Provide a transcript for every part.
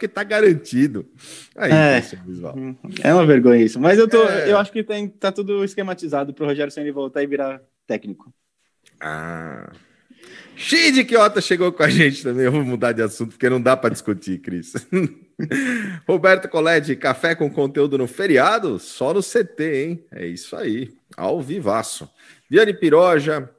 porque tá garantido. Aí, é, é uma vergonha isso. Mas eu, tô, é. eu acho que tem, tá tudo esquematizado pro Rogério Senna voltar e virar técnico. Ah. Xide Quiota chegou com a gente também. Eu vou mudar de assunto porque não dá para discutir, Cris. Roberto Colete, café com conteúdo no feriado? Só no CT, hein? É isso aí. Ao vivaço. Viane Piroja,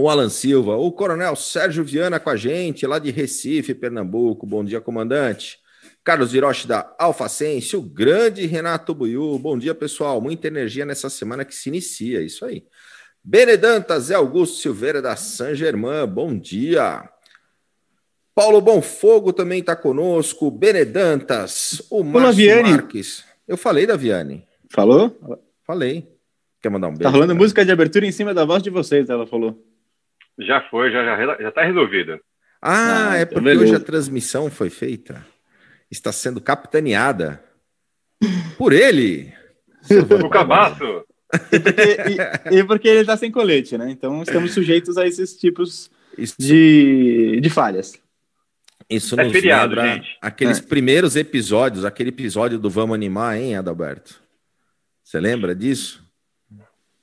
o Alan Silva, o Coronel Sérgio Viana com a gente, lá de Recife, Pernambuco. Bom dia, comandante. Carlos Hiroshi da Alfacense, o grande Renato Buiu. Bom dia, pessoal. Muita energia nessa semana que se inicia. Isso aí. Benedantas Zé Augusto Silveira da San Germain, bom dia. Paulo Bonfogo também está conosco. Benedantas, o Márcio Marques. Eu falei da Viane. Falou? Falei. Quer mandar um beijo? Tá rolando música de abertura em cima da voz de vocês, ela falou. Já foi, já, já, já tá resolvida. Ah, ah é porque beleza. hoje a transmissão foi feita. Está sendo capitaneada por ele. o cabaço. E porque, e, e porque ele está sem colete, né? Então estamos sujeitos a esses tipos de, de falhas. Isso é nos feriado, lembra gente. aqueles é. primeiros episódios, aquele episódio do Vamos Animar, hein, Adalberto? Você lembra disso?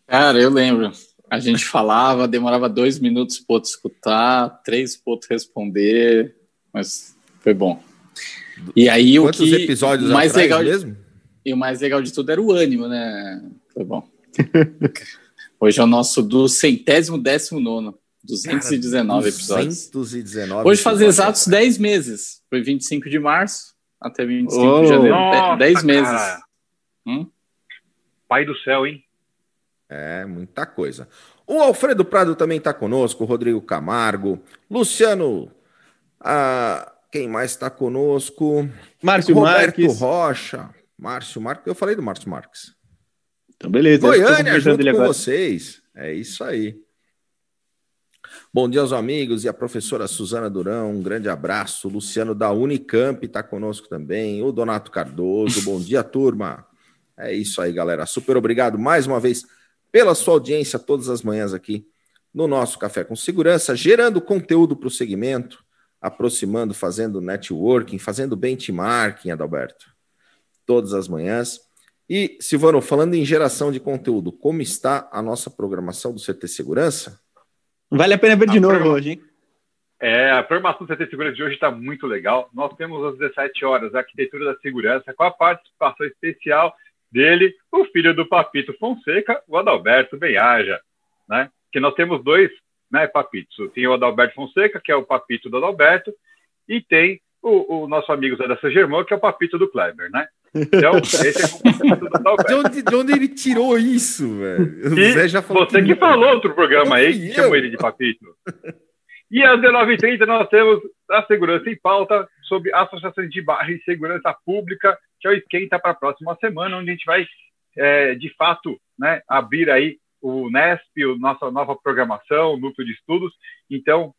Cara, eu lembro. A gente falava, demorava dois minutos para outro escutar, três para outro responder, mas foi bom. E aí Quantos o que episódios mais legal mesmo? E o mais legal de tudo era o ânimo, né? Foi bom. Hoje é o nosso do centésimo décimo nono. 219 Cara, episódios. 219 Hoje faz exatos 10 meses. Foi 25 de março até 25 oh, de janeiro. Nossa, 10 meses. Hum? Pai do céu, hein? É, muita coisa. O Alfredo Prado também está conosco, o Rodrigo Camargo, Luciano. Ah, quem mais está conosco? Márcio Roberto Marques. Rocha. Márcio Marques. Eu falei do Márcio Marques. Então, beleza. Goiânia junto com agora. vocês. É isso aí. Bom dia aos amigos e a professora Suzana Durão, um grande abraço. Luciano da Unicamp está conosco também. O Donato Cardoso, bom dia, turma. É isso aí, galera. Super obrigado mais uma vez pela sua audiência todas as manhãs aqui no nosso Café com Segurança, gerando conteúdo para o segmento, aproximando, fazendo networking, fazendo benchmarking, Adalberto, todas as manhãs. E, Silvano, falando em geração de conteúdo, como está a nossa programação do CT Segurança? Vale a pena ver de a novo hoje, hein? É, a programação do CT Segurança de hoje está muito legal. Nós temos às 17 horas a Arquitetura da Segurança, com a participação especial dele, o filho do Papito Fonseca, o Adalberto Benhaja, né? Que nós temos dois né, papitos. Tem o Adalberto Fonseca, que é o papito do Adalberto, e tem o, o nosso amigo Zé da Germão, que é o papito do Kleber, né? Então, esse é o de onde, de onde ele tirou isso, velho? O Zé já falou você que, que falou outro programa aí, que chamou ele de papito. E às 19h30 nós temos a Segurança em Pauta sobre associações de bairro e segurança pública, que é o esquenta para a próxima semana, onde a gente vai, é, de fato, né, abrir aí o NESP, a nossa nova programação, o núcleo de estudos. Então,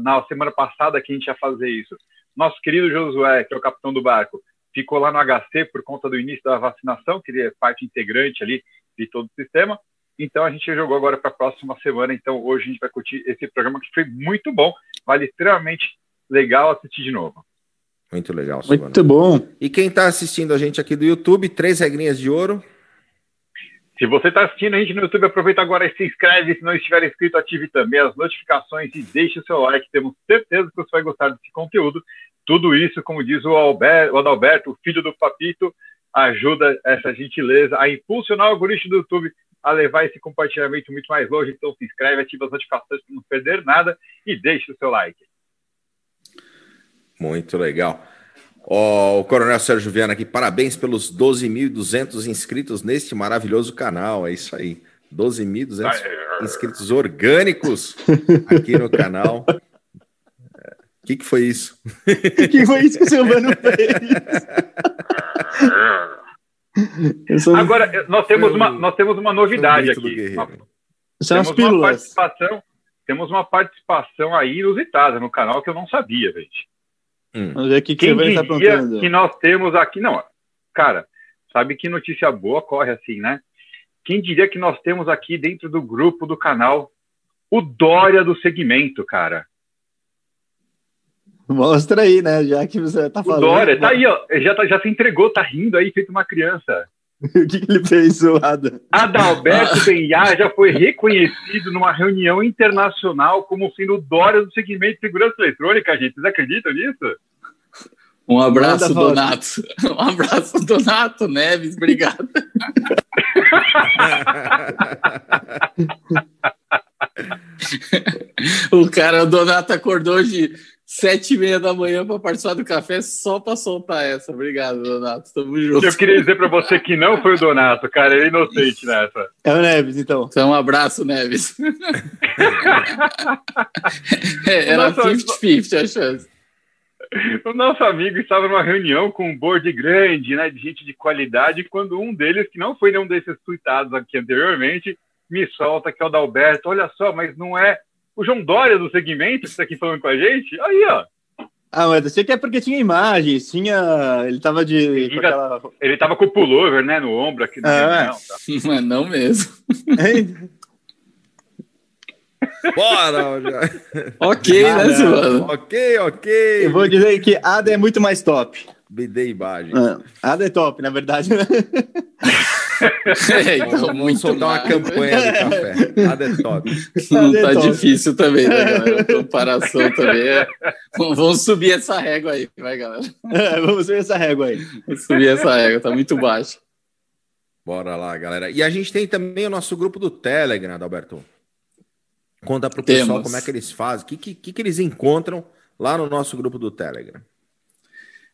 na semana passada que a gente ia fazer isso, nosso querido Josué, que é o capitão do barco, ficou lá no HC por conta do início da vacinação, que ele é parte integrante ali de todo o sistema. Então a gente jogou agora para a próxima semana. Então hoje a gente vai curtir esse programa que foi muito bom, vale extremamente legal assistir de novo. Muito legal. Silvano. Muito bom. E quem está assistindo a gente aqui do YouTube, três regrinhas de ouro. Se você está assistindo a gente no YouTube, aproveita agora e se inscreve. Se não estiver inscrito, ative também as notificações e deixe o seu like. Temos certeza que você vai gostar desse conteúdo. Tudo isso, como diz o, Alberto, o Adalberto, o filho do Papito, ajuda essa gentileza a impulsionar o algoritmo do YouTube a levar esse compartilhamento muito mais longe. Então se inscreve, ativa as notificações para não perder nada e deixe o seu like. Muito legal. Oh, o Coronel Sérgio Viana aqui, parabéns pelos 12.200 inscritos neste maravilhoso canal. É isso aí. 12.200 inscritos orgânicos aqui no canal. O que, que foi isso? O que foi isso que o Silvano fez? Agora, nós temos, uma, nós temos uma novidade aqui. Uma, São temos uma participação, temos uma participação aí inusitada no canal que eu não sabia, gente. Hum. Vamos ver o que, que Quem você vai estar que nós temos aqui... Não, cara, sabe que notícia boa corre assim, né? Quem diria que nós temos aqui dentro do grupo do canal o Dória do segmento, cara. Mostra aí, né? Já que você tá falando. O Dória, tá aí, ó. Já, tá, já se entregou, tá rindo aí, feito uma criança. o que, que, ele fez, zoado? Adalberto. Benhar já foi reconhecido numa reunião internacional como sendo o Dória do segmento de segurança eletrônica, gente. Vocês acreditam nisso? Um abraço, Donato. Um abraço, Donato Neves. Obrigado. o cara, o Donato acordou hoje sete e meia da manhã para participar do café só para soltar essa. Obrigado, Donato. Tamo junto. Eu queria dizer para você que não foi o Donato, cara. Ele é inocente nessa. É o Neves, então. Então, um abraço, Neves. é, era 50-50 a chance. O nosso amigo estava numa reunião com um board grande, né, de gente de qualidade, quando um deles, que não foi nenhum desses tweetados aqui anteriormente, me solta que é o Dalberto. Olha só, mas não é o João Dória do segmento que está aqui falando com a gente? Aí, ó. Ah, mas você que é porque tinha imagens, tinha. Ele tava de. Ele, aquela... ele tava com o pullover, né, no ombro aqui. No ah, não, tá. mas não mesmo. Bora! ok, né, Silvano? Ok, ok. Eu vou dizer que Ada é muito mais top. BD imagem. Ah, Ada é top, na verdade. é, então, muito soltar uma campanha de café. Nada é top. Não tá difícil também, né, galera? A comparação também é. Vamos subir essa régua aí, vai, galera. É, vamos subir essa régua aí. Vamos subir essa régua, tá muito baixa. Bora lá, galera. E a gente tem também o nosso grupo do Telegram, Alberto. Conta pro pessoal Temos. como é que eles fazem, o que, que, que eles encontram lá no nosso grupo do Telegram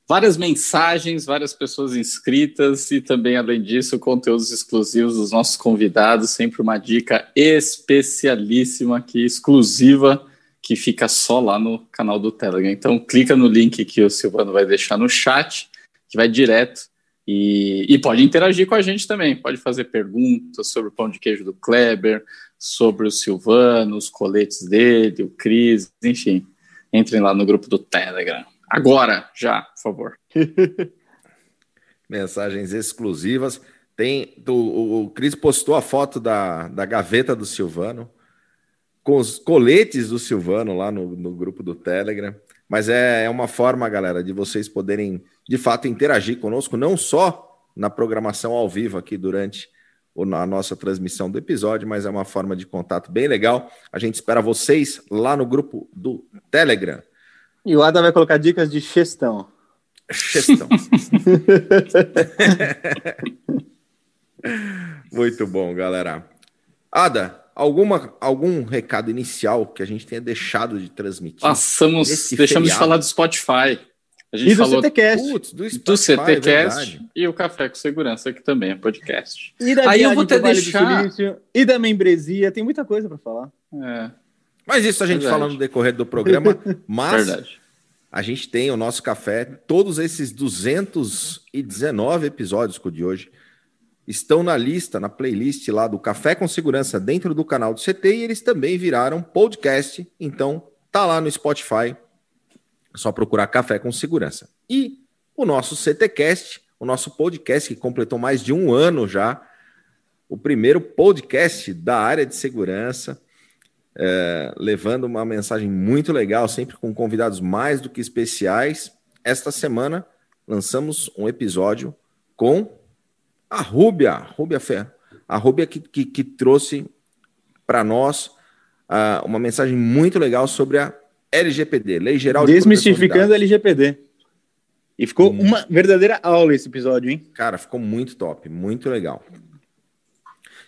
várias mensagens, várias pessoas inscritas e também, além disso, conteúdos exclusivos dos nossos convidados. Sempre uma dica especialíssima aqui, exclusiva, que fica só lá no canal do Telegram. Então, clica no link que o Silvano vai deixar no chat, que vai direto. E, e pode interagir com a gente também. Pode fazer perguntas sobre o pão de queijo do Kleber, sobre o Silvano, os coletes dele, o Cris, enfim. Entrem lá no grupo do Telegram. Agora, já, por favor. Mensagens exclusivas. Tem o, o Cris postou a foto da, da gaveta do Silvano com os coletes do Silvano lá no, no grupo do Telegram. Mas é, é uma forma, galera, de vocês poderem de fato interagir conosco, não só na programação ao vivo aqui durante a nossa transmissão do episódio, mas é uma forma de contato bem legal. A gente espera vocês lá no grupo do Telegram. E o Ada vai colocar dicas de gestão. Gestão. Muito bom, galera. Ada, alguma, algum recado inicial que a gente tenha deixado de transmitir? Passamos, deixamos feriado? de falar do Spotify. A gente e do falou CTCast. Putz, do, Spotify, do CTCast é e o Café com Segurança, que também é podcast. E da Aí eu vou até deixar... e da membresia, tem muita coisa para falar. É. Mas isso a gente Verdade. fala no decorrer do programa. Mas Verdade. a gente tem o nosso café, todos esses 219 episódios de hoje estão na lista, na playlist lá do Café com Segurança dentro do canal do CT e eles também viraram podcast. Então tá lá no Spotify. É só procurar Café com Segurança. E o nosso CTcast, o nosso podcast que completou mais de um ano já, o primeiro podcast da área de segurança é, levando uma mensagem muito legal, sempre com convidados mais do que especiais. Esta semana lançamos um episódio com a Rúbia, Rúbia Fé, a Rúbia que, que, que trouxe para nós uh, uma mensagem muito legal sobre a LGPD, Lei Geral de Desmistificando a LGPD. E ficou hum. uma verdadeira aula esse episódio, hein? Cara, ficou muito top, muito legal.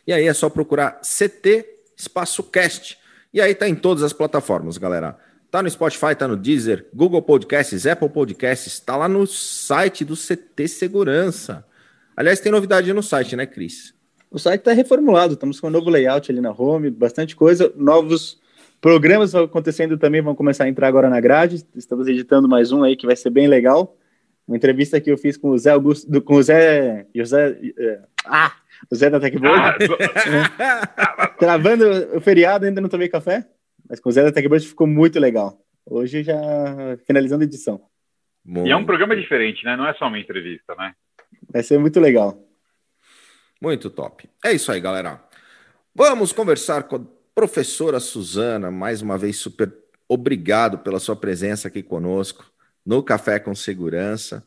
E aí é só procurar CT Espaço Cast e aí tá em todas as plataformas, galera. Tá no Spotify, tá no Deezer, Google Podcasts, Apple Podcasts, tá lá no site do CT Segurança. Aliás, tem novidade no site, né, Cris? O site está reformulado, estamos com um novo layout ali na home, bastante coisa, novos programas acontecendo também vão começar a entrar agora na grade. Estamos editando mais um aí que vai ser bem legal. Uma entrevista que eu fiz com o Zé Augusto, com o Zé, José, é, ah, o Zé da Techboard. Ah, Travando o feriado, ainda não tomei café, mas com o Zé da Techboard ficou muito legal. Hoje já finalizando a edição. Muito. E é um programa diferente, né? Não é só uma entrevista, né? Vai ser muito legal. Muito top. É isso aí, galera. Vamos conversar com a professora Suzana, mais uma vez super obrigado pela sua presença aqui conosco no Café com Segurança.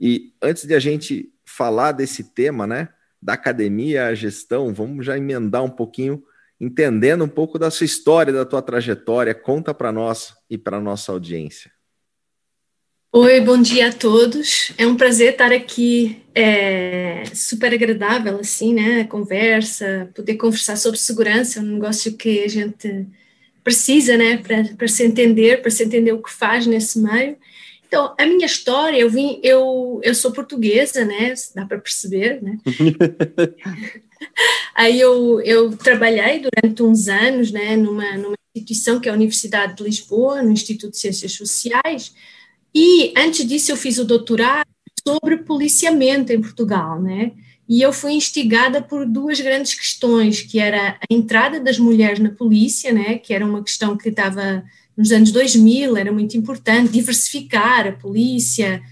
E antes de a gente falar desse tema, né, da academia à gestão, vamos já emendar um pouquinho, entendendo um pouco da sua história, da tua trajetória. Conta para nós e para nossa audiência. Oi, bom dia a todos. É um prazer estar aqui, é super agradável, assim, né? Conversa, poder conversar sobre segurança, é um negócio que a gente precisa, né? Para se entender, para se entender o que faz nesse meio. Então, a minha história, eu vim, eu, eu sou portuguesa, né? Dá para perceber, né? Aí eu, eu trabalhei durante uns anos, né? Numa, numa instituição que é a Universidade de Lisboa, no Instituto de Ciências Sociais e antes disso eu fiz o doutorado sobre policiamento em Portugal, né? E eu fui instigada por duas grandes questões, que era a entrada das mulheres na polícia, né? Que era uma questão que estava nos anos 2000, era muito importante diversificar a polícia,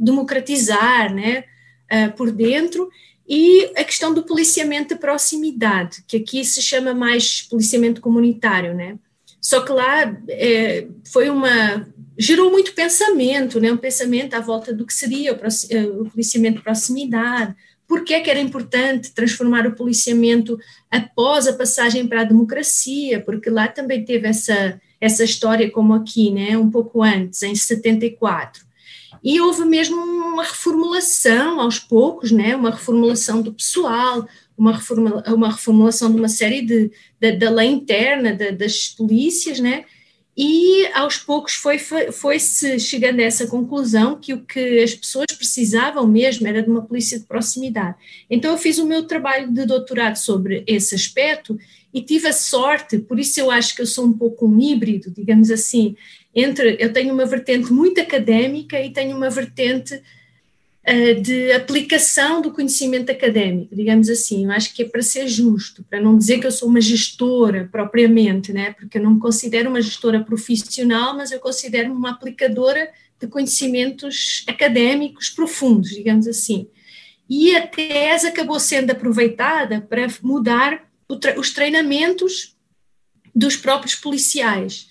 democratizar, né? Uh, por dentro e a questão do policiamento de proximidade, que aqui se chama mais policiamento comunitário, né? Só que lá é, foi uma gerou muito pensamento, né? Um pensamento à volta do que seria o, eh, o policiamento de proximidade. Por é que era importante transformar o policiamento após a passagem para a democracia? Porque lá também teve essa essa história como aqui, né? Um pouco antes, em 74. E houve mesmo uma reformulação aos poucos, né? Uma reformulação do pessoal, uma, reformula, uma reformulação de uma série de, de da lei interna de, das polícias, né? E aos poucos foi, foi, se chegando a essa conclusão que o que as pessoas precisavam mesmo era de uma polícia de proximidade. Então eu fiz o meu trabalho de doutorado sobre esse aspecto e tive a sorte, por isso eu acho que eu sou um pouco um híbrido, digamos assim, entre eu tenho uma vertente muito académica e tenho uma vertente de aplicação do conhecimento académico, digamos assim. Eu acho que é para ser justo, para não dizer que eu sou uma gestora propriamente, né? porque eu não me considero uma gestora profissional, mas eu considero-me uma aplicadora de conhecimentos académicos profundos, digamos assim. E a tese acabou sendo aproveitada para mudar os treinamentos dos próprios policiais.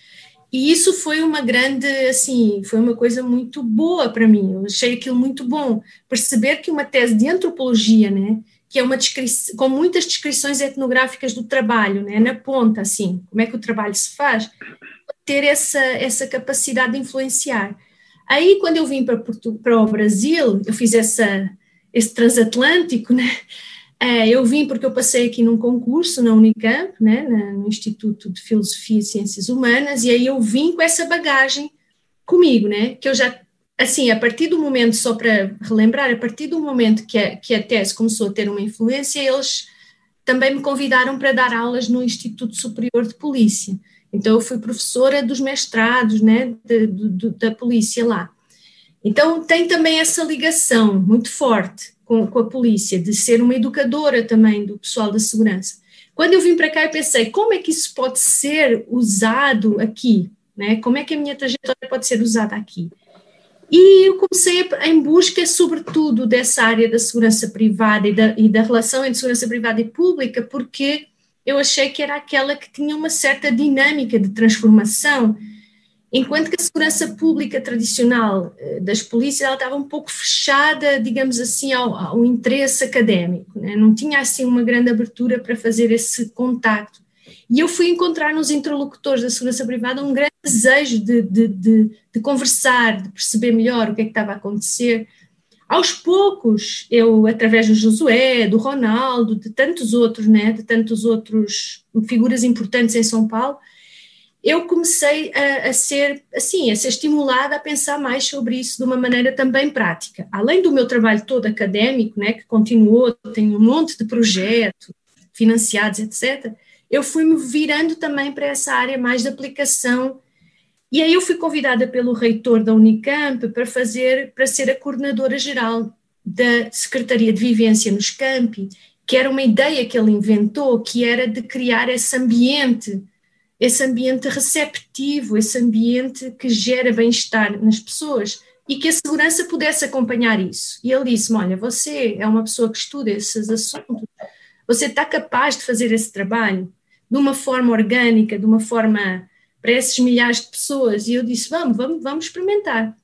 E isso foi uma grande, assim, foi uma coisa muito boa para mim. Eu achei aquilo muito bom. Perceber que uma tese de antropologia, né, que é uma descrição, com muitas descrições etnográficas do trabalho, né, na ponta, assim, como é que o trabalho se faz, ter essa, essa capacidade de influenciar. Aí, quando eu vim para, para o Brasil, eu fiz essa, esse transatlântico, né, é, eu vim porque eu passei aqui num concurso na Unicamp, né, no Instituto de Filosofia e Ciências Humanas, e aí eu vim com essa bagagem comigo, né, que eu já, assim, a partir do momento, só para relembrar, a partir do momento que a, que a tese começou a ter uma influência, eles também me convidaram para dar aulas no Instituto Superior de Polícia. Então, eu fui professora dos mestrados, né, de, de, da polícia lá. Então, tem também essa ligação muito forte com, com a polícia, de ser uma educadora também do pessoal da segurança. Quando eu vim para cá, eu pensei, como é que isso pode ser usado aqui? Né? Como é que a minha trajetória pode ser usada aqui? E eu comecei em busca, sobretudo, dessa área da segurança privada e da, e da relação entre segurança privada e pública, porque eu achei que era aquela que tinha uma certa dinâmica de transformação Enquanto que a segurança pública tradicional eh, das polícias ela estava um pouco fechada, digamos assim, ao, ao interesse académico, né? não tinha assim uma grande abertura para fazer esse contacto. E eu fui encontrar nos interlocutores da segurança privada um grande desejo de, de, de, de conversar, de perceber melhor o que é que estava a acontecer. Aos poucos, eu, através do Josué, do Ronaldo, de tantos outros, né, de tantos outros figuras importantes em São Paulo, eu comecei a, a, ser assim, a ser estimulada a pensar mais sobre isso de uma maneira também prática. Além do meu trabalho todo académico, né, que continuou, tenho um monte de projetos financiados, etc. Eu fui-me virando também para essa área mais de aplicação. E aí eu fui convidada pelo reitor da Unicamp para fazer, para ser a coordenadora geral da Secretaria de Vivência nos Campi, que era uma ideia que ele inventou, que era de criar esse ambiente esse ambiente receptivo, esse ambiente que gera bem-estar nas pessoas e que a segurança pudesse acompanhar isso. E ele disse: Olha, você é uma pessoa que estuda esses assuntos, você está capaz de fazer esse trabalho de uma forma orgânica, de uma forma para esses milhares de pessoas. E eu disse: vamos, vamos, vamos experimentar.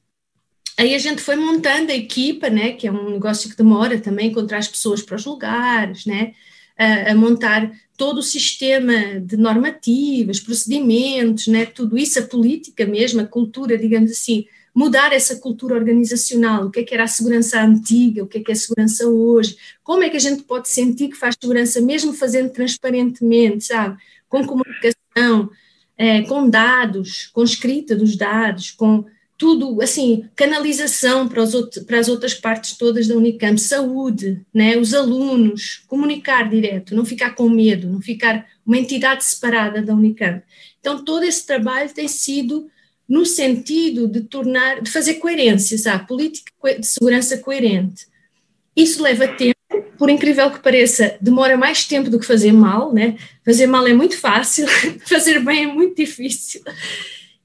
Aí a gente foi montando a equipa, né, que é um negócio que demora também encontrar as pessoas para os lugares, né, a, a montar todo o sistema de normativas, procedimentos, né, tudo isso, a política mesmo, a cultura, digamos assim, mudar essa cultura organizacional, o que é que era a segurança antiga, o que é que é a segurança hoje, como é que a gente pode sentir que faz segurança mesmo fazendo transparentemente, sabe, com comunicação, é, com dados, com escrita dos dados, com tudo, assim, canalização para, os outros, para as outras partes todas da Unicamp, saúde, né, os alunos, comunicar direto, não ficar com medo, não ficar uma entidade separada da Unicamp. Então, todo esse trabalho tem sido no sentido de tornar, de fazer coerência, sabe, política de segurança coerente. Isso leva tempo, por incrível que pareça, demora mais tempo do que fazer mal, né? Fazer mal é muito fácil, fazer bem é muito difícil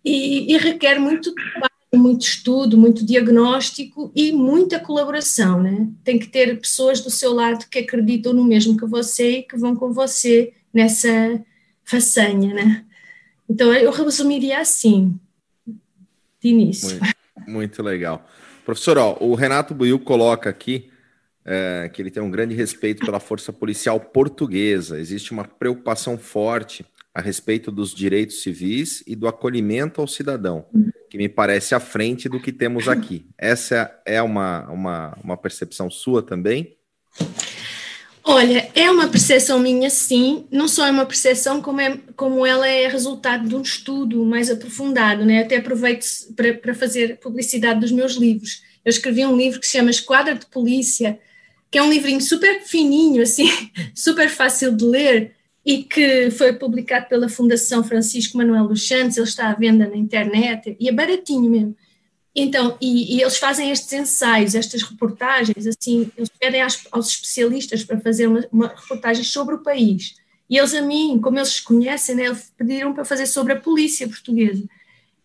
e, e requer muito trabalho muito estudo, muito diagnóstico e muita colaboração, né? Tem que ter pessoas do seu lado que acreditam no mesmo que você e que vão com você nessa façanha, né? Então eu resumiria assim, de início. Muito, muito legal. Professor, ó, o Renato Buiu coloca aqui é, que ele tem um grande respeito pela força policial portuguesa. Existe uma preocupação forte a respeito dos direitos civis e do acolhimento ao cidadão, que me parece à frente do que temos aqui. Essa é uma, uma, uma percepção sua também? Olha, é uma percepção minha, sim. Não só é uma percepção, como, é, como ela é resultado de um estudo mais aprofundado. Né? Até aproveito para fazer publicidade dos meus livros. Eu escrevi um livro que se chama Esquadra de Polícia, que é um livrinho super fininho, assim, super fácil de ler, e que foi publicado pela Fundação Francisco Manuel dos Santos, ele está à venda na internet, e é baratinho mesmo. Então, e, e eles fazem estes ensaios, estas reportagens, assim, eles pedem aos, aos especialistas para fazer uma, uma, reportagem sobre o país. E eles a mim, como eles conhecem, né, eles pediram para fazer sobre a polícia portuguesa.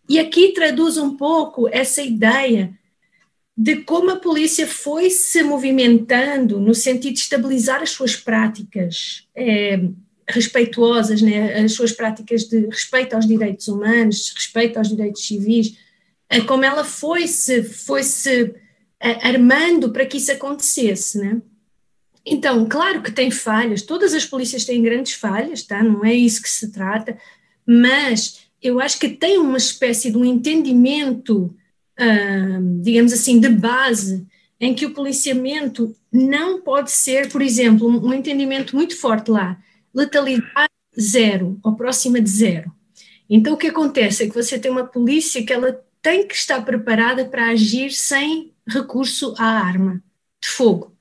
E aqui traduz um pouco essa ideia de como a polícia foi se movimentando no sentido de estabilizar as suas práticas, é, respeituosas, né, as suas práticas de respeito aos direitos humanos, respeito aos direitos civis, como ela foi-se foi -se armando para que isso acontecesse, né? Então, claro que tem falhas, todas as polícias têm grandes falhas, tá? Não é isso que se trata, mas eu acho que tem uma espécie de um entendimento, digamos assim, de base, em que o policiamento não pode ser, por exemplo, um entendimento muito forte lá letalidade zero, ou próxima de zero. Então, o que acontece é que você tem uma polícia que ela tem que estar preparada para agir sem recurso à arma de fogo.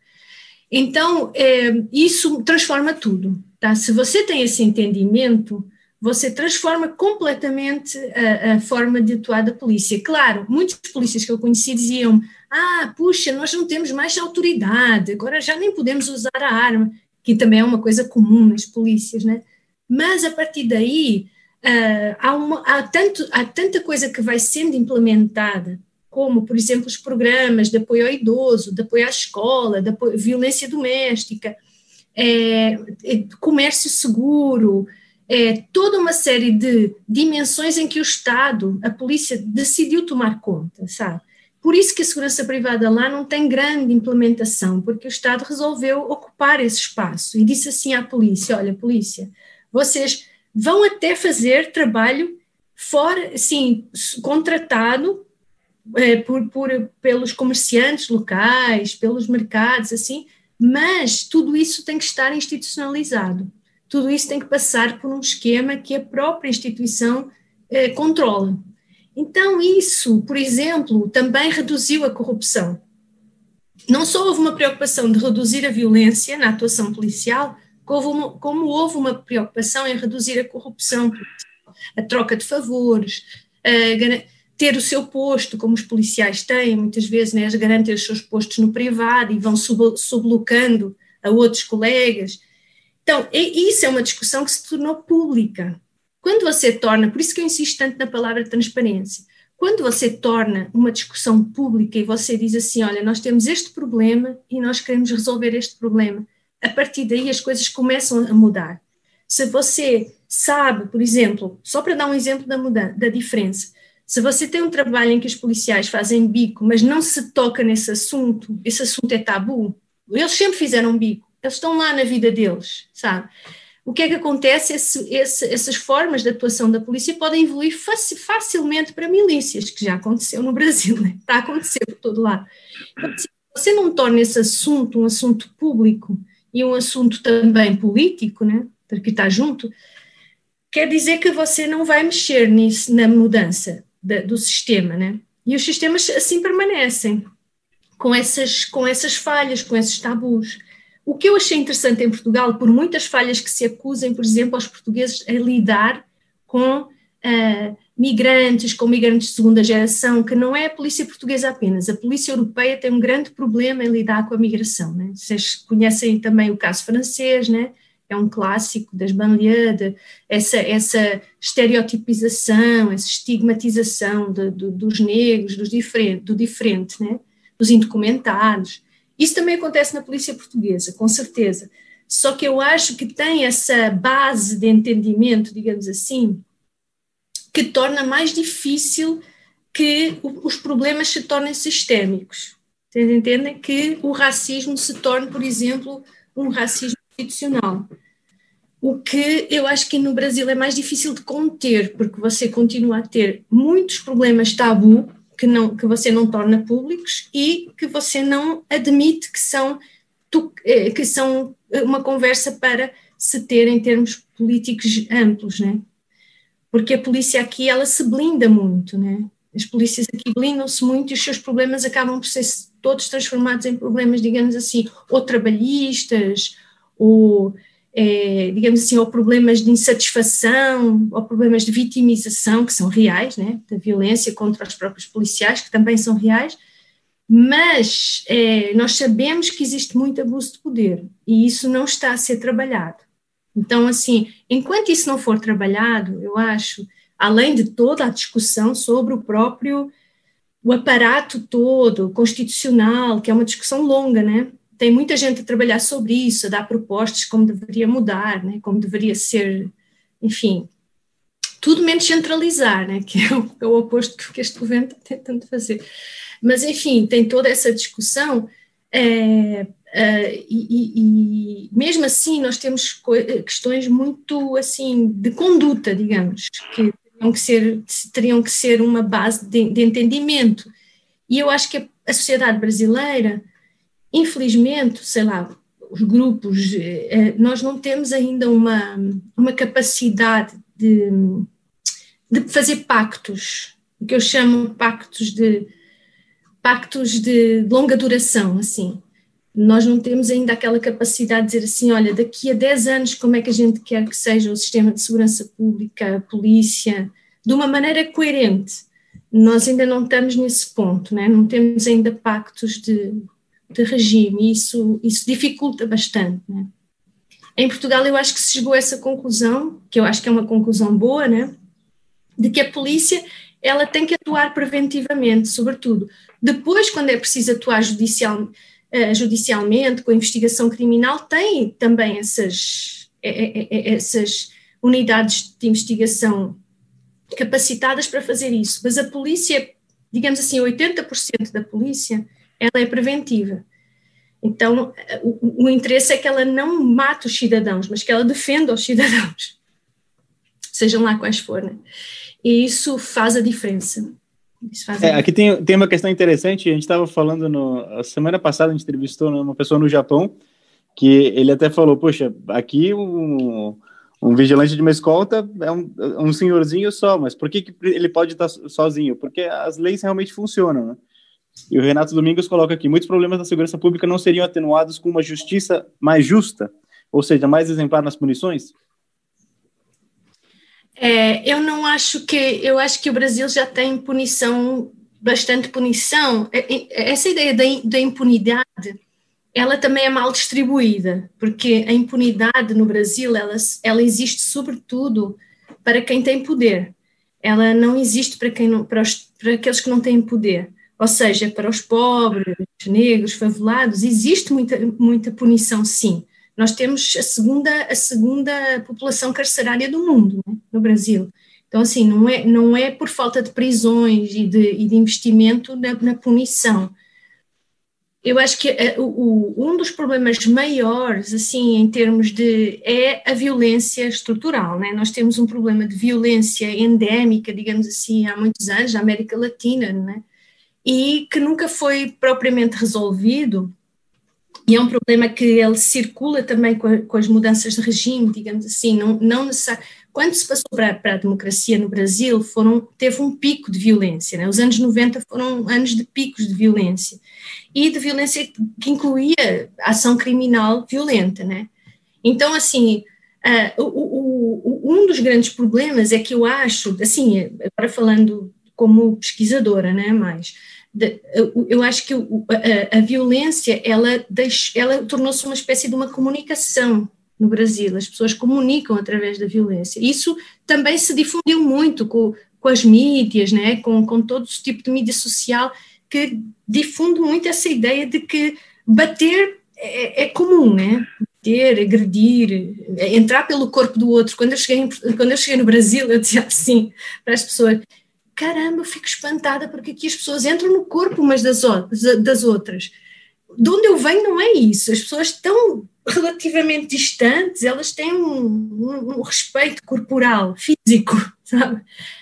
Então, é, isso transforma tudo. Tá? Se você tem esse entendimento, você transforma completamente a, a, forma de atuar da polícia. Claro, muitos polícias que eu conheci diziam: ah, puxa, nós não temos mais autoridade, agora já nem podemos usar a arma que também é uma coisa comum nas polícias, né? Mas a partir daí uh, há, uma, há, tanto, há tanta coisa que vai sendo implementada, como, por exemplo, os programas de apoio ao idoso, de apoio à escola, de apoio, violência doméstica, é, é, comércio seguro, é, toda uma série de dimensões em que o Estado, a polícia, decidiu tomar conta, sabe? Por isso que a segurança privada lá não tem grande implementação, porque o Estado resolveu ocupar esse espaço e disse assim à polícia: olha, polícia, vocês vão até fazer trabalho fora, assim, contratado é, por, por, pelos comerciantes locais, pelos mercados, assim, mas tudo isso tem que estar institucionalizado. Tudo isso tem que passar por um esquema que a própria instituição é, controla. Então, isso, por exemplo, também reduziu a corrupção. Não só houve uma preocupação de reduzir a violência na atuação policial, como houve uma preocupação em reduzir a corrupção, a troca de favores, ter o seu posto, como os policiais têm, muitas vezes, né, garantem os seus postos no privado e vão sub, sublocando a outros colegas. Então, isso é uma discussão que se tornou pública. Quando você torna, por isso que eu insisto tanto na palavra transparência, quando você torna uma discussão pública e você diz assim: olha, nós temos este problema e nós queremos resolver este problema, a partir daí as coisas começam a mudar. Se você sabe, por exemplo, só para dar um exemplo da mudança, da diferença, se você tem um trabalho em que os policiais fazem bico, mas não se toca nesse assunto, esse assunto é tabu, eles sempre fizeram bico, eles estão lá na vida deles, sabe? O que é que acontece? Esse, esse, essas formas de atuação da polícia podem evoluir facilmente para milícias, que já aconteceu no Brasil, né? está a acontecer por todo lado. Então, se você não torna esse assunto um assunto público e um assunto também político, né? porque está junto, quer dizer que você não vai mexer nisso, na mudança do sistema, né? E os sistemas assim permanecem, com essas, com essas falhas, com esses tabus. O que eu achei interessante em Portugal, por muitas falhas que se acusem, por exemplo, aos portugueses a lidar com uh, migrantes, com migrantes de segunda geração, que não é a polícia portuguesa apenas, a polícia europeia tem um grande problema em lidar com a migração. Né? Vocês conhecem também o caso francês, né? é um clássico das banlieues, essa, essa estereotipização, essa estigmatização de, de, dos negros, dos diferente, do diferente, né? dos indocumentados. Isso também acontece na polícia portuguesa, com certeza. Só que eu acho que tem essa base de entendimento, digamos assim, que torna mais difícil que os problemas se tornem sistémicos. Vocês entendem? Que o racismo se torne, por exemplo, um racismo institucional. O que eu acho que no Brasil é mais difícil de conter, porque você continua a ter muitos problemas tabu que, não, que você não torna públicos e que você não admite que são, eh, que são uma conversa para se ter em termos políticos amplos, né? Porque a polícia aqui, ela se blinda muito, né? As polícias aqui blindam-se muito e os seus problemas acabam por ser todos transformados em problemas, digamos assim, ou trabalhistas, ou, é, digamos assim, ou problemas de insatisfação, ou problemas de vitimização, que são reais, né, da violência contra os próprios policiais, que também são reais, mas é, nós sabemos que existe muito abuso de poder e isso não está a ser trabalhado. Então, assim, enquanto isso não for trabalhado, eu acho, além de toda a discussão sobre o próprio o aparato todo constitucional, que é uma discussão longa, né? Tem muita gente a trabalhar sobre isso, a dar propostas como deveria mudar, né, como deveria ser, enfim, tudo menos centralizar, né, que é o, é o oposto que este governo está tentando fazer. Mas, enfim, tem toda essa discussão, é, é, e, e, mesmo assim nós temos questões muito, assim, de conduta, digamos, que teriam que ser, teriam que ser uma base de, de entendimento. E eu acho que a, a sociedade brasileira Infelizmente, sei lá, os grupos, eh, nós não temos ainda uma, uma capacidade de, de fazer pactos, o que eu chamo pactos de pactos de longa duração, assim. Nós não temos ainda aquela capacidade de dizer assim, olha, daqui a 10 anos como é que a gente quer que seja o sistema de segurança pública, a polícia, de uma maneira coerente. Nós ainda não estamos nesse ponto, né? não temos ainda pactos de, de regime, isso, isso dificulta bastante. Né? Em Portugal, eu acho que se chegou a essa conclusão, que eu acho que é uma conclusão boa, né? de que a polícia ela tem que atuar preventivamente, sobretudo. Depois, quando é preciso atuar judicial, uh, judicialmente, com a investigação criminal, tem também essas, essas unidades de investigação capacitadas para fazer isso. Mas a polícia, digamos assim, 80% da polícia ela é preventiva. Então, o, o, interesse é que ela não mate os cidadãos, mas que ela defenda os cidadãos, sejam lá quais forem. E isso faz a diferença. Faz a é, aqui tem, tem uma questão interessante, a gente estava falando, no, a semana passada a gente entrevistou uma pessoa no Japão, que ele até falou, poxa, aqui um, um vigilante de uma escolta é um, um senhorzinho só, mas por que, que ele pode estar sozinho? Porque as leis realmente funcionam, né? E o Renato Domingos coloca aqui: muitos problemas da segurança pública não seriam atenuados com uma justiça mais justa, ou seja, mais exemplar nas punições? É, eu não acho que. Eu acho que o Brasil já tem punição, bastante punição. É, é, essa ideia da, da impunidade, ela também é mal distribuída, porque a impunidade no Brasil, ela, ela existe sobretudo para quem tem poder. Ela não existe para, quem não, para, os, para aqueles que não têm poder. Ou seja, para os pobres, negros, favelados, existe muita, muita punição, sim, Nós temos a segunda, a segunda população carcerária do mundo, né, no Brasil. Então, assim, não é, não é por falta de prisões e de, e de investimento na, na punição eu acho que eh, o, um dos problemas maiores, assim, em termos de. é a violência estrutural, né? Nós temos um problema de violência endémica, digamos assim, há muitos anos, na América Latina, né? E que nunca foi propriamente resolvido, e é um problema que ele circula também com, a, com as mudanças de regime, digamos assim, não, não quando se passou para, para, a democracia no Brasil, foram, teve um pico de violência. Né? Os anos 90 foram anos de picos de violência. E de violência que incluía ação criminal violenta. Né? Então, assim, uh, o, o, um dos grandes problemas é que eu acho, assim, agora falando como pesquisadora, né, mais, de, eu acho que a, violência, ela, ela tornou-se uma espécie de uma comunicação no Brasil, as pessoas comunicam através da violência. Isso também se difundiu muito com, com as mídias, né? com, com todo esse tipo de mídia social, que difunde muito essa ideia de que bater é, é comum, né? bater, agredir, entrar pelo corpo do outro. Quando eu cheguei, quando eu cheguei no Brasil, eu dizia assim para as pessoas, caramba, eu fico espantada porque aqui as pessoas entram no corpo umas das, das outras. De onde eu venho não é isso, as pessoas estão relativamente distantes, elas têm um, um, um, respeito corporal, físico, sabe?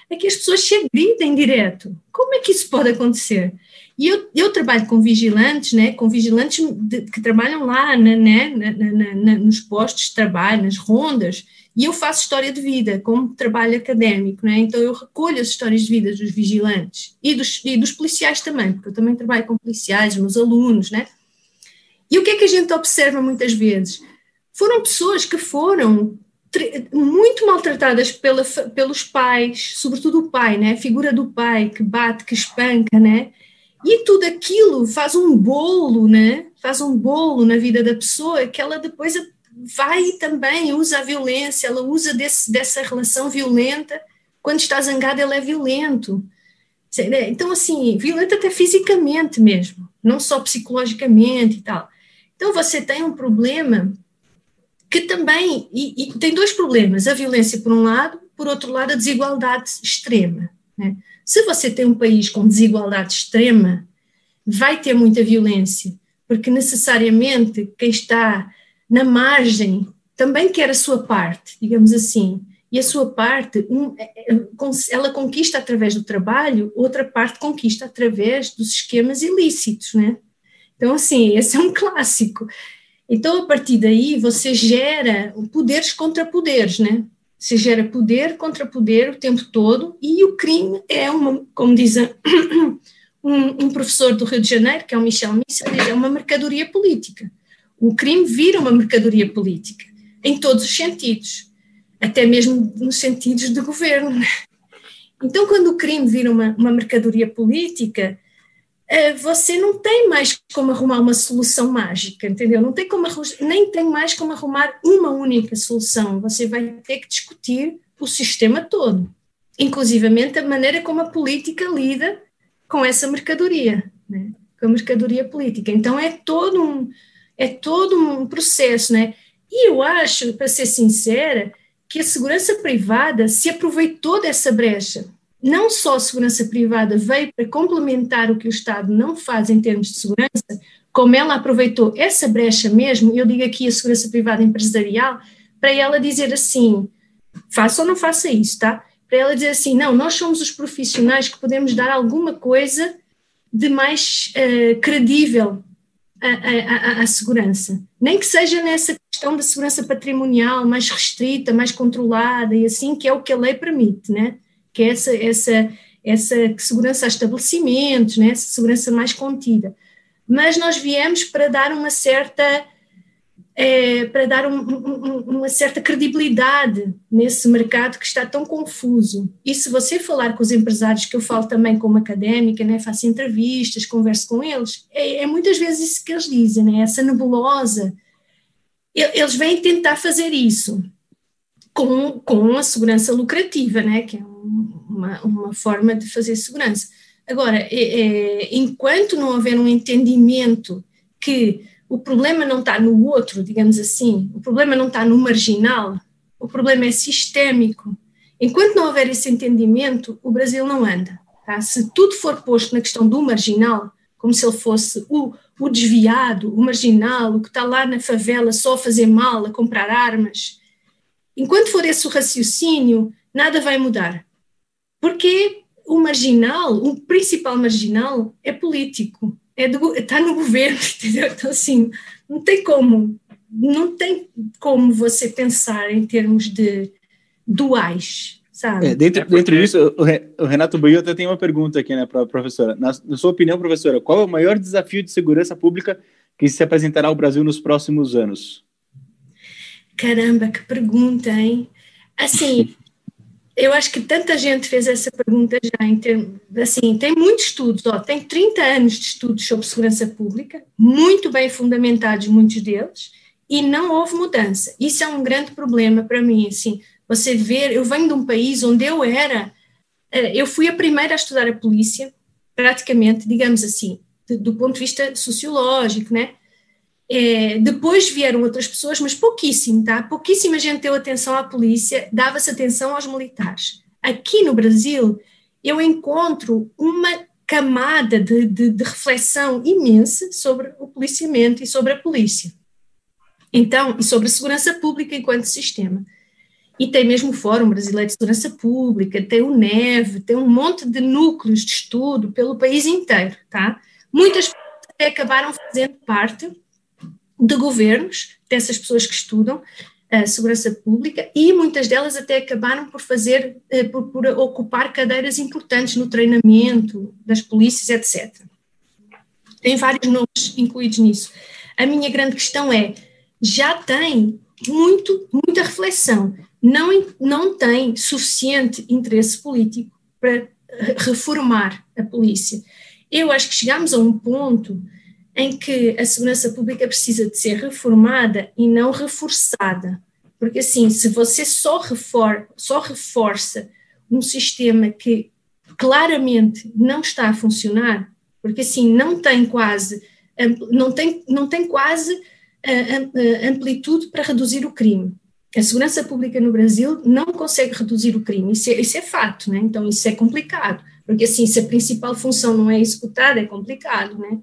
É que as pessoas se agridem direto. Como é que isso pode acontecer? E eu, eu trabalho com vigilantes, né, com vigilantes de, que trabalham lá né, na, na, na, nos postos de trabalho, nas rondas, e eu faço história de vida como trabalho académico, né? então eu recolho as histórias de vida dos vigilantes e dos, e dos policiais também, porque eu também trabalho com policiais, meus alunos, né? E o que é que a gente observa muitas vezes? Foram pessoas que foram muito maltratadas pela, pelos pais, sobretudo o pai, né? A figura do pai que bate, que espanca, né? E tudo aquilo faz um bolo, né? Faz um bolo na vida da pessoa que ela depois vai também usa a violência, ela usa desse, dessa relação violenta. Quando está zangada, ela é violento. Né? Então, assim, violenta até fisicamente mesmo, não só psicologicamente e tal. Então, você tem um problema que também, e, e, tem dois problemas, a violência por um lado, por outro lado, a desigualdade extrema. Né? Se você tem um país com desigualdade extrema, vai ter muita violência, porque necessariamente quem está na margem também quer a sua parte, digamos assim, e a sua parte, um, é, é, ela conquista através do trabalho, outra parte conquista através dos esquemas ilícitos, né? Então, assim, esse é um clássico. Então, a partir daí, você gera poderes contra poderes, né? Você gera poder contra poder o tempo todo, e o crime é uma, como diz um, um professor do Rio de Janeiro, que é o Michel Michel, é uma mercadoria política. O crime vira uma mercadoria política, em todos os sentidos, até mesmo nos sentidos de governo. Né? Então, quando o crime vira uma, uma mercadoria política, eh, você não tem mais como arrumar uma solução mágica, entendeu? Não tem como nem tem mais como arrumar uma única solução. Você vai ter que discutir o sistema todo, inclusivamente a maneira como a política lida com essa mercadoria, né? com a mercadoria política. Então é todo um é todo um processo, né? E eu acho, para ser sincera, que a segurança privada se aproveitou dessa brecha não só a segurança privada veio para complementar o que o Estado não faz em termos de segurança, como ela aproveitou essa brecha mesmo, eu digo aqui a segurança privada empresarial, para ela dizer assim, faça ou não faça isso, tá? Para ela dizer assim, não, nós somos os profissionais que podemos dar alguma coisa de mais uh, credível à, segurança. Nem que seja nessa questão da segurança patrimonial mais restrita, mais controlada e assim, que é o que a lei permite, né? que é essa, essa, essa segurança a estabelecimentos, né, essa segurança mais contida. Mas nós viemos para dar uma certa é, para dar um, um, uma certa credibilidade nesse mercado que está tão confuso. E se você falar com os empresários, que eu falo também como académica, né, faço entrevistas, converso com eles, é, é muitas vezes isso que eles dizem, né, essa nebulosa. Eles vêm tentar fazer isso com, com a segurança lucrativa, né, que é uma, uma forma de fazer segurança. Agora, é, é, enquanto não houver um entendimento que o problema não está no outro, digamos assim, o problema não está no marginal, o problema é sistémico. Enquanto não houver esse entendimento, o Brasil não anda. Tá? Se tudo for posto na questão do marginal, como se ele fosse o, o desviado, o marginal, o que está lá na favela só a fazer mal, a comprar armas, enquanto for esse o raciocínio, nada vai mudar. Porque o marginal, o principal marginal, é político é do, está no governo, entendeu? Então, assim, não tem como, não tem como você pensar em termos de duais, sabe? É, dentro, é porque... dentro disso, o Renato Buio até tem uma pergunta aqui, né, para a professora. Na, na, sua opinião, professora, qual é o maior desafio de segurança pública que se apresentará ao Brasil nos próximos anos? Caramba, que pergunta, hein? Assim, eu acho que tanta gente fez essa pergunta já em termos, assim, tem muitos estudos, ó, tem 30 anos de estudos sobre segurança pública, muito bem fundamentados muitos deles, e não houve mudança. Isso é um grande problema para mim, assim, você ver, eu venho de um país onde eu era, eh, eu fui a primeira a estudar a polícia, praticamente, digamos assim, do ponto de vista sociológico, né? É, depois vieram outras pessoas, mas pouquíssimo, tá? Pouquíssima gente deu atenção à polícia, dava-se atenção aos militares. Aqui no Brasil, eu encontro uma camada de, de, de reflexão imensa sobre o policiamento e sobre a polícia. Então, e sobre a segurança pública enquanto sistema. E tem mesmo o Fórum Brasileiro de Segurança Pública, tem o NEV, tem um monte de núcleos de estudo pelo país inteiro, tá? Muitas pessoas até acabaram fazendo parte de governos, dessas pessoas que estudam a segurança pública, e muitas delas até acabaram por fazer, eh, por, por ocupar cadeiras importantes no treinamento das polícias, etc. Tem vários nomes incluídos nisso. A minha grande questão é, já tem muito, muita reflexão, não, não tem suficiente interesse político para reformar a polícia. Eu acho que chegamos a um ponto em que a segurança pública precisa de ser reformada e não reforçada. Porque assim, se você só, refor só reforça um sistema que claramente não está a funcionar, porque assim não tem quase não tem, não tem quase amplitude para reduzir o crime. A segurança pública no Brasil não consegue reduzir o crime, isso é, isso é fato, né? então isso é complicado, porque assim, se a principal função não é executada, é complicado, né?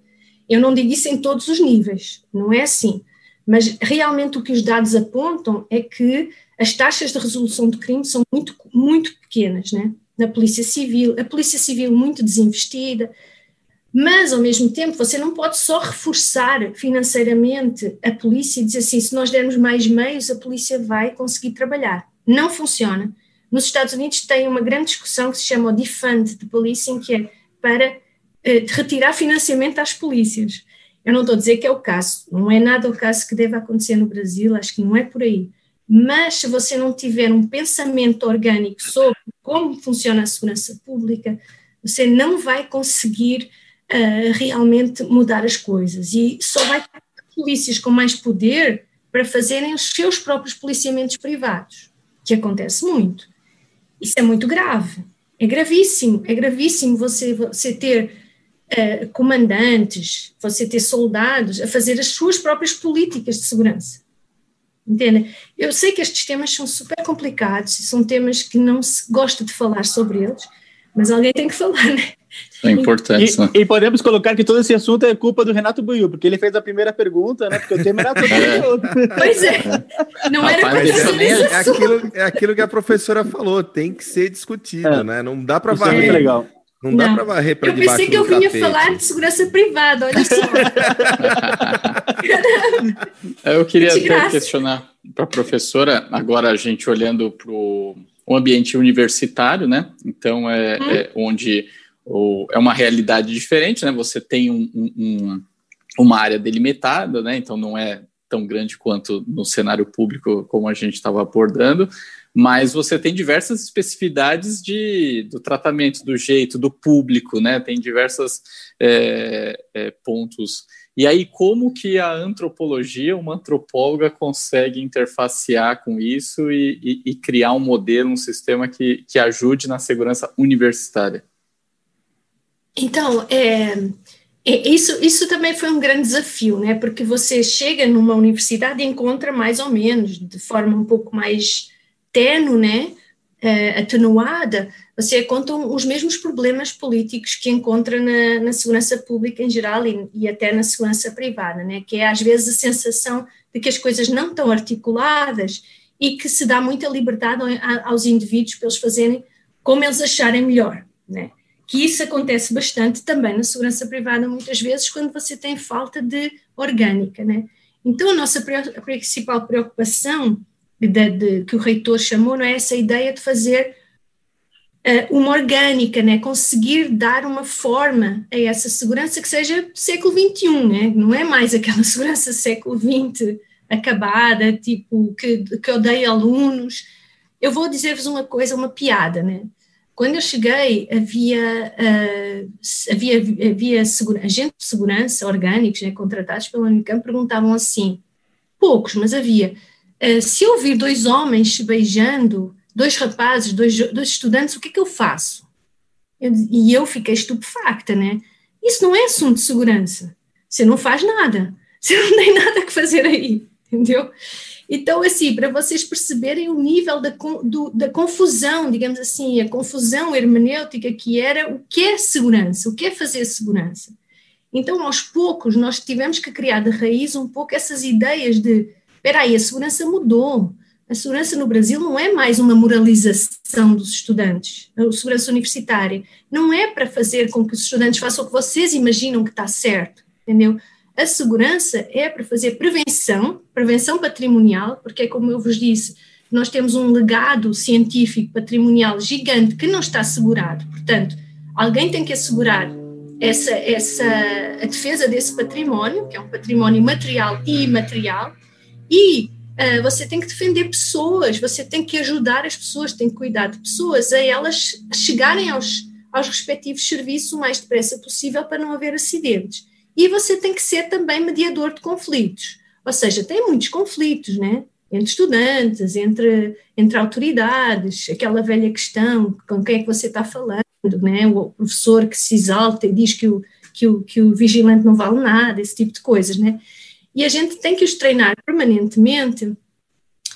Eu não digo isso em todos os níveis, não é assim. Mas realmente o que os dados apontam é que as taxas de resolução de crime são muito, muito pequenas, né? Na Polícia Civil, a Polícia Civil muito desinvestida, mas ao mesmo tempo você não pode só reforçar financeiramente a polícia e dizer assim: se nós dermos mais meios, a polícia vai conseguir trabalhar. Não funciona. Nos Estados Unidos tem uma grande discussão que se chama o defund de policing, que é para de retirar financiamento às polícias. Eu não estou a dizer que é o caso, não é nada o caso que deve acontecer no Brasil, acho que não é por aí. Mas se você não tiver um pensamento orgânico sobre como funciona a segurança pública, você não vai conseguir uh, realmente mudar as coisas. E só vai ter polícias com mais poder para fazerem os seus próprios policiamentos privados, que acontece muito. Isso é muito grave. É gravíssimo, é gravíssimo você, você ter uh, comandantes, você ter soldados a fazer as suas próprias políticas de segurança. Entende? Eu sei que estes temas são super complicados, são temas que não se gosta de falar sobre eles, mas alguém tem que falar, né? É importante. E, né? e, podemos colocar que todo esse assunto é culpa do Renato Buiu, porque ele fez a primeira pergunta, né? Porque o tema era todo é. Pois é. Não era para é, é, aquilo, é aquilo que a professora falou, tem que ser discutido, é. né? Não dá para é varrer. É legal. Não, não dá para varrer para Eu pensei que eu vinha tapete. falar de segurança privada, olha só. eu queria até questionar para a professora, agora a gente olhando para o ambiente universitário, né? Então, é, hum. é onde o, é uma realidade diferente, né? Você tem um, um, uma área delimitada, né? Então, não é tão grande quanto no cenário público, como a gente estava abordando, mas você tem diversas especificidades de, do tratamento, do jeito, do público, né? Tem diversos é, é, pontos. E aí, como que a antropologia, uma antropóloga, consegue interfacear com isso e, e, e criar um modelo, um sistema que, que ajude na segurança universitária? Então, é, isso, isso também foi um grande desafio, né? Porque você chega numa universidade e encontra mais ou menos, de forma um pouco mais né? Uh, atenuada, você encontra os mesmos problemas políticos que encontra na, na segurança pública em geral e, e, até na segurança privada, né? Que é às vezes a sensação de que as coisas não estão articuladas e que se dá muita liberdade aos indivíduos para eles fazerem como eles acharem melhor, né? que isso acontece bastante também na segurança privada, muitas vezes, quando você tem falta de orgânica. Né? Então, a nossa principal preocupação, de, de, que o reitor chamou, não é essa ideia de fazer uh, uma orgânica, né? conseguir dar uma forma a essa segurança que seja século XXI, né? não é mais aquela segurança século XX acabada, tipo, que, que odeia alunos. Eu vou dizer-vos uma coisa, uma piada, né? Quando eu cheguei, havia, uh, havia, havia agentes de segurança orgânicos né, contratados pela Unicamp perguntavam assim, poucos, mas havia, se eu ouvir dois homens se beijando, dois rapazes, dois, dois estudantes, o que é que eu faço? Eu, e eu fiquei estupefacta, né? Isso não é assunto de segurança. Você não faz nada. Você não tem nada que fazer aí, entendeu? Então, assim, para vocês perceberem o nível da, do, da confusão, digamos assim, a confusão hermenêutica que era o que é segurança, o que é fazer segurança. Então, aos poucos, nós tivemos que criar de raiz um pouco essas ideias de, espera aí, a segurança mudou. A segurança no Brasil não é mais uma moralização dos estudantes, a segurança universitária. Não é para fazer com que os estudantes façam o que vocês imaginam que está certo, entendeu? A segurança é para fazer prevenção, prevenção patrimonial, porque é como eu vos disse, nós temos um legado científico patrimonial gigante que não está assegurado. Portanto, alguém tem que assegurar essa, essa, a defesa desse património, que é um património material e imaterial, e uh, você tem que defender pessoas, você tem que ajudar as pessoas, tem que cuidar de pessoas, a elas chegarem aos, aos respectivos serviços o mais depressa possível para não haver acidentes e você tem que ser também mediador de conflitos. Ou seja, tem muitos conflitos, né? Entre estudantes, entre, entre autoridades, aquela velha questão, com quem é que você está falando, né? O professor que se exalta e diz que o, que o, que o vigilante não vale nada, esse tipo de coisas, né? E a gente tem que os treinar permanentemente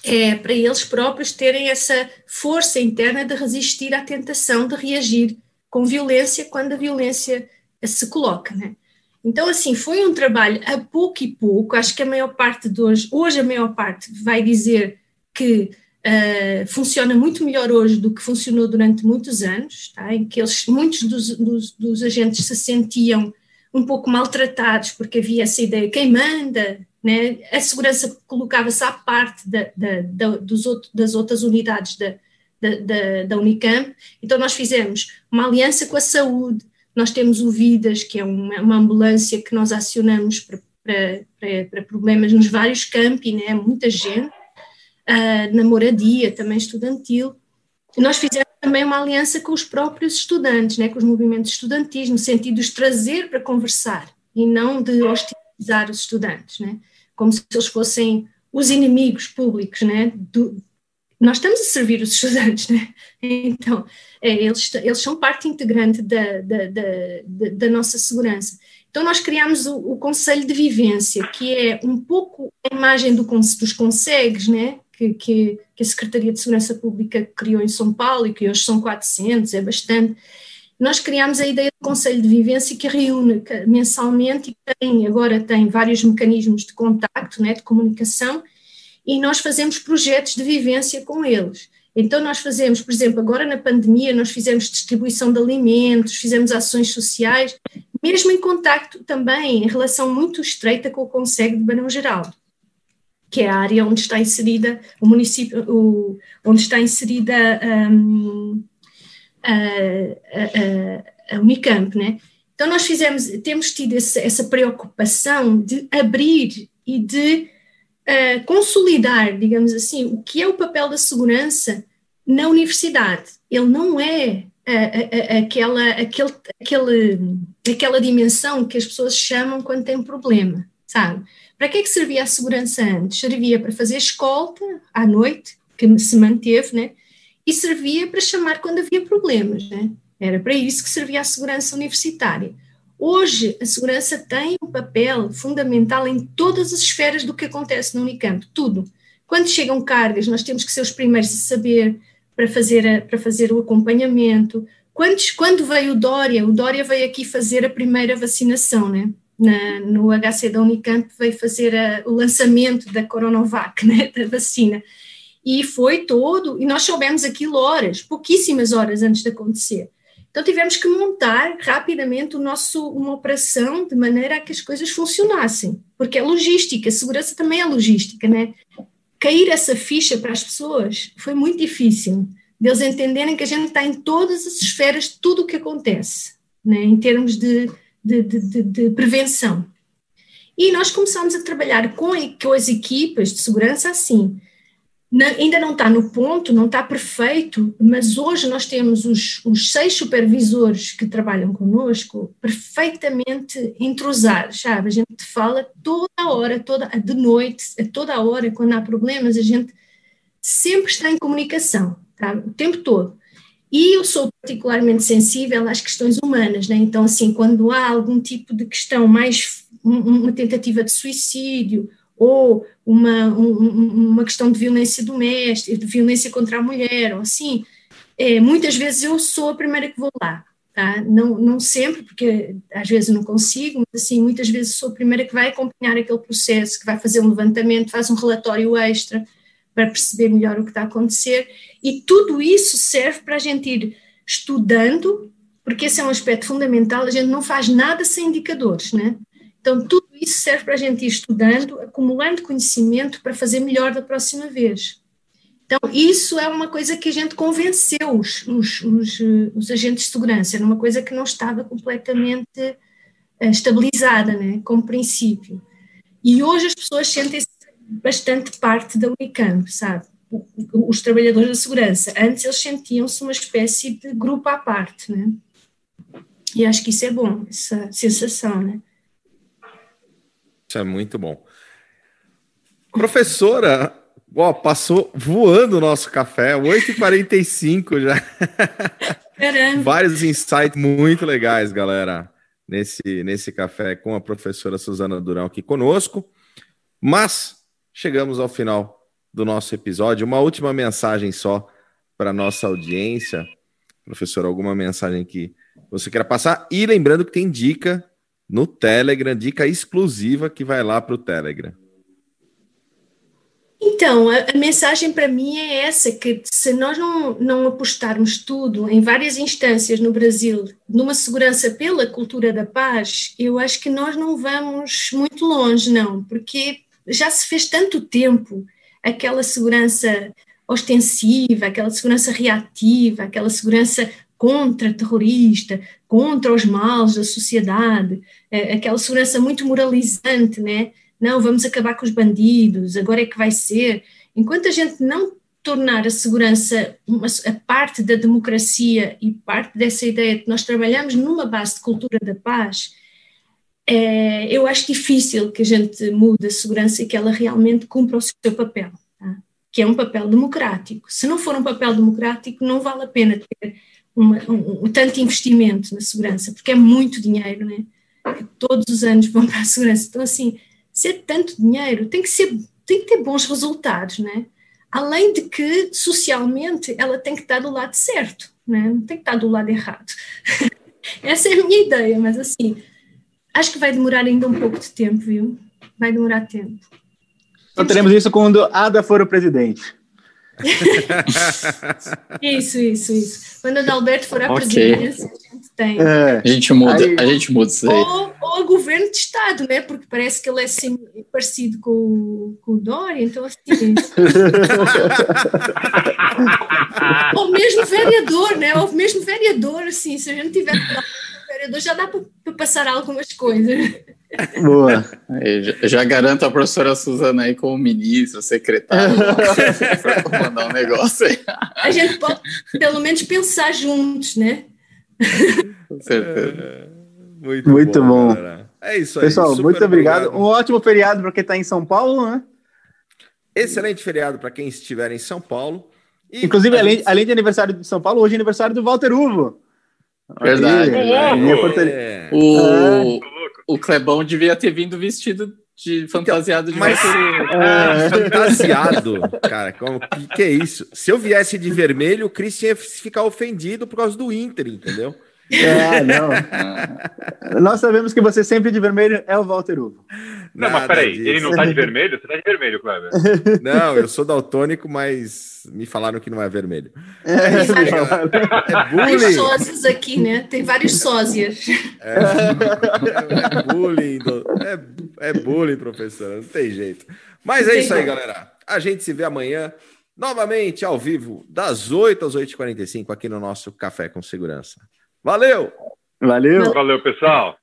é, para eles próprios terem essa força interna de resistir à tentação de reagir com violência quando a violência se coloca, né? Então, assim, foi um trabalho a pouco e pouco. Acho que a maior parte de hoje, hoje a maior parte vai dizer que uh, funciona muito melhor hoje do que funcionou durante muitos anos, tá? em que eles, muitos dos, dos, dos agentes se sentiam um pouco maltratados porque havia essa ideia, quem manda, né? a segurança colocava-se à parte da, da, da, dos outro, das outras unidades da, da, da Unicamp, então nós fizemos uma aliança com a saúde, nós temos o Vidas, que é uma, uma ambulância que nós acionamos para, para, para, problemas nos vários campi, né? muita gente, uh, na moradia, também estudantil. Nós fizemos também uma aliança com os próprios estudantes, né? com os movimentos estudantis, no sentido de os trazer para conversar e não de hostilizar os estudantes, né? como se eles fossem os inimigos públicos né? Do, nós estamos a servir os estudantes, né? Então, é, eles, eles são parte integrante da, da, da, da nossa segurança. Então, nós criamos o, o, Conselho de Vivência, que é um pouco a imagem do, dos consegues, né? Que, que, que, a Secretaria de Segurança Pública criou em São Paulo e que hoje são 400, é bastante. Nós criamos a ideia do Conselho de Vivência que reúne mensalmente e tem, agora tem vários mecanismos de contacto, né, de comunicação, e nós fazemos projetos de vivência com eles. Então, nós fazemos, por exemplo, agora na pandemia, nós fizemos distribuição de alimentos, fizemos ações sociais, mesmo em contacto também, em relação muito estreita com o Conselho de Barão Geraldo, que é a área onde está inserida o município, o, onde está inserida um, a, a, a, Unicamp, né? Então, nós fizemos, temos tido essa, essa preocupação de abrir e de uh, consolidar, digamos assim, o que é o papel da segurança na universidade. Ele não é uh, uh, aquela, aquele, aquele, aquela dimensão que as pessoas chamam quando tem um problema, sabe? Para que é que servia a segurança antes? Servia para fazer escolta à noite, que se manteve, né? E servia para chamar quando havia problemas, né? Era para isso que servia a segurança universitária. Hoje, a segurança tem um papel fundamental em todas as esferas do que acontece no Unicamp, tudo. Quando chegam cargas, nós temos que ser os primeiros a saber para fazer, a, para fazer o acompanhamento. Quando, quando veio o Dória, o Dória veio aqui fazer a primeira vacinação, né? Na, no HC da Unicamp veio fazer a, o lançamento da Coronavac, né, da vacina. E foi todo, e nós soubemos aquilo horas, pouquíssimas horas antes de acontecer. Então tivemos que montar rapidamente o nosso, uma operação de maneira a que as coisas funcionassem, porque é logística, segurança também é logística, né? Cair essa ficha para as pessoas foi muito difícil, deles entenderem que a gente está em todas as esferas de tudo o que acontece, né? em termos de, de, de, de prevenção. E nós começamos a trabalhar com, com as equipas de segurança assim, ainda não está no ponto, não está perfeito, mas hoje nós temos os, os, seis supervisores que trabalham conosco perfeitamente entrosados, sabe? A gente fala toda a hora, toda, de noite, a toda a hora, quando há problemas, a gente sempre está em comunicação, tá? o tempo todo. E eu sou particularmente sensível às questões humanas, né? então, assim, quando há algum tipo de questão mais, uma tentativa de suicídio, ou uma, um, uma questão de violência doméstica, de violência contra a mulher, ou assim, é, muitas vezes eu sou a primeira que vou lá, tá? Não, não sempre, porque às vezes não consigo, mas assim, muitas vezes sou a primeira que vai acompanhar aquele processo, que vai fazer um levantamento, faz um relatório extra para perceber melhor o que está a acontecer, e tudo isso serve para a gente ir estudando, porque esse é um aspecto fundamental, a gente não faz nada sem indicadores, né? Então, tudo isso serve para a gente ir estudando, acumulando conhecimento para fazer melhor da próxima vez. Então, isso é uma coisa que a gente convenceu os, os, os, os agentes de segurança, era uma coisa que não estava completamente uh, estabilizada, né, como princípio. E hoje as pessoas sentem-se bastante parte da Unicamp, sabe? Os trabalhadores da segurança. Antes eles sentiam-se uma espécie de grupo à parte, né? E acho que isso é bom, essa sensação, né? Isso é muito bom. Professora, ó, passou voando o nosso café, 8h45 já. Caramba. Vários insights muito legais, galera, nesse, nesse café com a professora Suzana Durão aqui conosco. Mas chegamos ao final do nosso episódio. Uma última mensagem só para nossa audiência. Professor, alguma mensagem que você queira passar? E lembrando que tem dica no Telegram, dica exclusiva que vai lá para o Telegram. Então, a, a mensagem para mim é essa, que se nós não, não apostarmos tudo em várias instâncias no Brasil, numa segurança pela cultura da paz, eu acho que nós não vamos muito longe, não, porque já se fez tanto tempo aquela segurança ostensiva, aquela segurança reativa, aquela segurança contra-terrorista, contra os males da sociedade, é, aquela segurança muito moralizante, né? Não, vamos acabar com os bandidos, agora é que vai ser. Enquanto a gente não tornar a segurança uma, a parte da democracia e parte dessa ideia de que nós trabalhamos numa base de cultura da paz, é, eu acho difícil que a gente mude a segurança e que ela realmente cumpra o seu papel, tá? que é um papel democrático. Se não for um papel democrático, não vale a pena ter uma, um, um, tanto investimento na segurança, porque é muito dinheiro, né? todos os anos vão para a segurança. Então, assim, ser tanto dinheiro tem que, ser, tem que ter bons resultados, né? Além de que, socialmente, ela tem que estar do lado certo, né? não tem que estar do lado errado. Essa é a minha ideia, mas assim, acho que vai demorar ainda um pouco de tempo, viu? Vai demorar tempo. Então teremos isso quando Ada for o presidente. Isso, isso, isso. Quando o Adalberto for a okay. presidência, a gente tem. É. A gente muda, aí, a gente muda isso aí. Ou, ou governo de Estado, né? Porque parece que ele é assim, parecido com, com o Dória, então assim. ou mesmo vereador, né? Ou mesmo vereador, assim, se a gente tiver vereador, já dá para passar algumas coisas. Boa. já, já, garanto a professora Suzana aí como ministra, secretária, para mandar um negócio aí. A gente pode pelo menos pensar juntos, né? Com certeza. É, muito, muito, bom. bom. É isso aí. Pessoal, muito obrigado. obrigado. Um ótimo feriado para quem está em São Paulo, né? Excelente feriado para quem estiver em São Paulo. E Inclusive, além, além de aniversário de São Paulo, hoje é aniversário do Walter Uvo. Verdade. É. O, o Clebão devia ter vindo vestido de fantasiado de Mas- É. Fantasiado, cara, como que, que é isso? Se eu viesse de vermelho, o Chris ia ficar ofendido por causa do Inter, entendeu? É, não. Nós sabemos que você sempre de vermelho é o Walter Uvo. Não, mas Nada peraí, disso. ele não tá de vermelho? Você tá de vermelho, Kleber. Não, eu sou daltônico, mas me falaram que não é vermelho. É, É. É Vários bullying. sósias aqui, né? Tem vários sósias. É, é bullying. É, é bullying, professora. Não tem jeito. Mas é isso aí, galera. A gente se vê amanhã, novamente, ao vivo, das 8 às 8h45, aqui no nosso Café com Segurança. Valeu! Valeu. Valeu, pessoal.